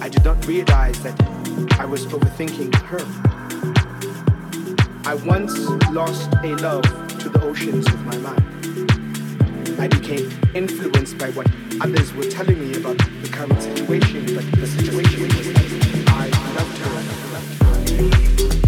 I did not realize that I was overthinking her. I once lost a love to the oceans of my mind. I became influenced by what others were telling me about the current situation, but the situation was that I loved her.